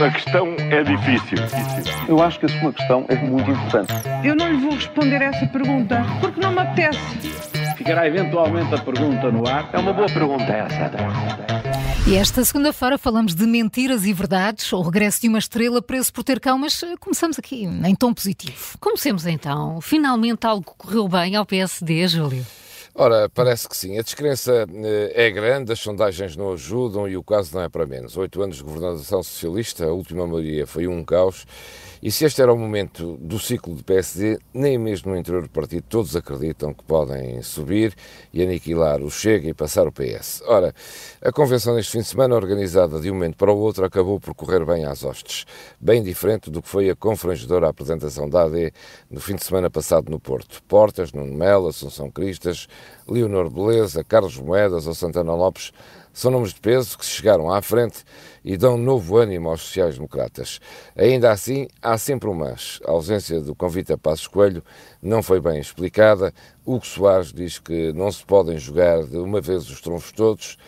A questão é difícil. Eu acho que a sua questão é muito importante. Eu não lhe vou responder essa pergunta porque não me apetece. Ficará eventualmente a pergunta no ar. É uma boa pergunta essa. E esta segunda-feira falamos de mentiras e verdades, o regresso de uma estrela preso por ter cão, mas eh, começamos aqui em tom positivo. Comecemos então. Finalmente algo correu bem ao PSD, Júlio. Ora, parece que sim. A descrença eh, é grande, as sondagens não ajudam e o caso não é para menos. Oito anos de governação socialista, a última maioria foi um caos e se este era o momento do ciclo do PSD, nem mesmo no interior do partido todos acreditam que podem subir e aniquilar o Chega e passar o PS. Ora, a convenção neste fim de semana, organizada de um momento para o outro, acabou por correr bem às hostes. Bem diferente do que foi a confrangedora apresentação da AD no fim de semana passado no Porto. Portas, Nuno Melo, Assunção Cristas, Leonor Beleza, Carlos Moedas ou Santana Lopes são nomes de peso que chegaram à frente e dão novo ânimo aos sociais-democratas. Ainda assim, há sempre um mas. A ausência do convite a Passos Coelho não foi bem explicada. Hugo Soares diz que não se podem jogar de uma vez os trunfos todos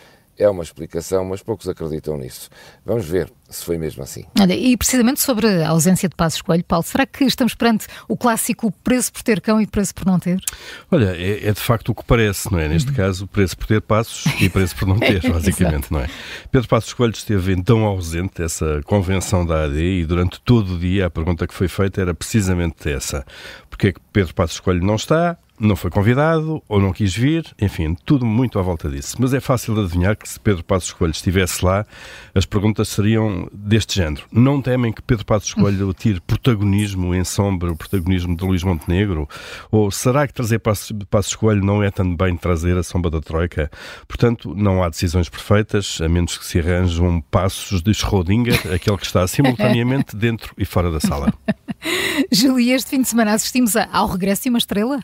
é uma explicação, mas poucos acreditam nisso. Vamos ver se foi mesmo assim. Olha, e precisamente sobre a ausência de Passos Coelho, Paulo, será que estamos perante o clássico preço por ter cão e preço por não ter? Olha, é, é de facto o que parece, não é? Neste uhum. caso, preço por ter passos e preço por não ter, basicamente, não é? Pedro Passos Coelho esteve então ausente dessa convenção da AD e durante todo o dia a pergunta que foi feita era precisamente essa. Porquê é que Pedro Passos Coelho não está? Não foi convidado ou não quis vir, enfim, tudo muito à volta disso. Mas é fácil de adivinhar que se Pedro Passos Coelho estivesse lá, as perguntas seriam deste género. Não temem que Pedro Passos Coelho tire protagonismo em sombra, o protagonismo de Luís Montenegro? Ou será que trazer Passos, Passos Coelho não é também trazer a sombra da Troika? Portanto, não há decisões perfeitas, a menos que se arranje um Passos de Schrödinger, aquele que está simultaneamente dentro e fora da sala. Julia, este fim de semana assistimos ao regresso de uma estrela?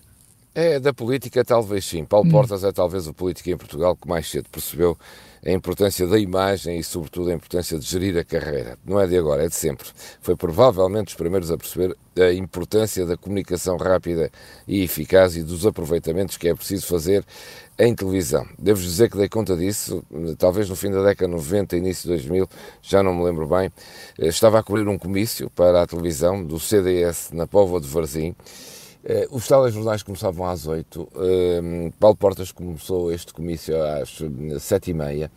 É, da política talvez sim. Paulo hum. Portas é talvez o político em Portugal que mais cedo percebeu a importância da imagem e, sobretudo, a importância de gerir a carreira. Não é de agora, é de sempre. Foi provavelmente os primeiros a perceber a importância da comunicação rápida e eficaz e dos aproveitamentos que é preciso fazer em televisão. Devo dizer que dei conta disso, talvez no fim da década 90, início de 2000, já não me lembro bem. Eh, estava a cobrir um comício para a televisão do CDS na Póvoa de Varzim os telejornais começavam às 8, uh, Paulo Portas começou este comício às 7 e meia,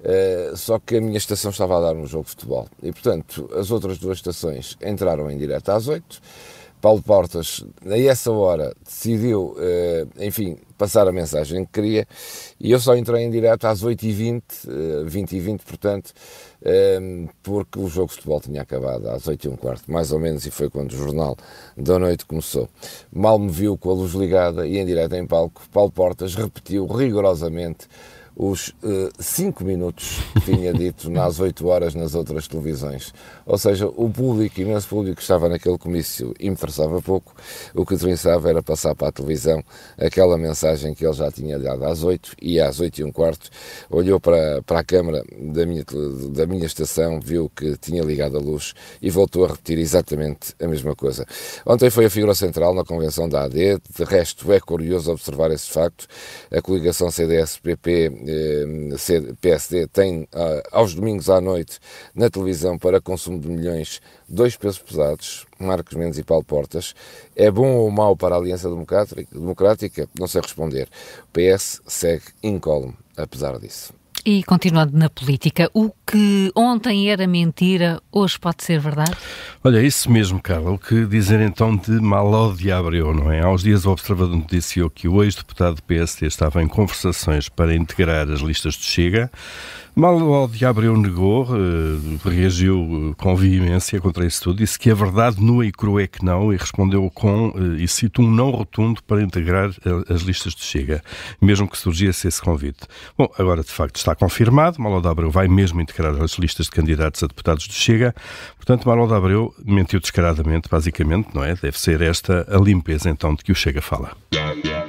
uh, só que a minha estação estava a dar um jogo de futebol. E, portanto, as outras duas estações entraram em direto às 8. Paulo Portas, a essa hora, decidiu, enfim, passar a mensagem que queria e eu só entrei em direto às 8h20, 20h20, portanto, Ehm, porque o jogo de futebol tinha acabado às 8 e um quarto, mais ou menos, e foi quando o jornal da noite começou. Mal me viu com a luz ligada e em direto em palco, Paulo Portas repetiu rigorosamente os 5 uh, minutos que tinha dito nas 8 horas nas outras televisões. Ou seja, o público, imenso público que estava naquele comício interessava pouco, o que interessava era passar para a televisão aquela mensagem que ele já tinha dado às 8 e às 8 e um quarto olhou para, para a câmara da minha, da minha estação, viu que tinha ligado a luz e voltou a repetir exatamente a mesma coisa. Ontem foi a figura central na convenção da AD, de resto é curioso observar esse facto, a coligação CDS-PP eh, PSD tem ah, aos domingos à noite na televisão para consumo de milhões dois pesos pesados, Marcos Mendes e Paulo Portas. É bom ou mau para a Aliança Democrática? Não sei responder. O PS segue incólume, apesar disso. E continuando na política, o que ontem era mentira, hoje pode ser verdade? Olha, isso mesmo, Carla. O que dizer então de Maló de Abreu, não é? Há uns dias o Observador noticiou que o ex-deputado do PSD estava em conversações para integrar as listas do Chega. Mal de negou, uh, reagiu com veemência contra isso tudo, disse que a verdade nua e crua é que não e respondeu com, uh, e cito, um não rotundo para integrar as listas de Chega, mesmo que surgisse esse convite. Bom, agora de facto está confirmado, Malo de Abreu vai mesmo integrar as listas de candidatos a deputados do Chega, portanto Malo de Abreu mentiu descaradamente, basicamente, não é? Deve ser esta a limpeza então de que o Chega fala.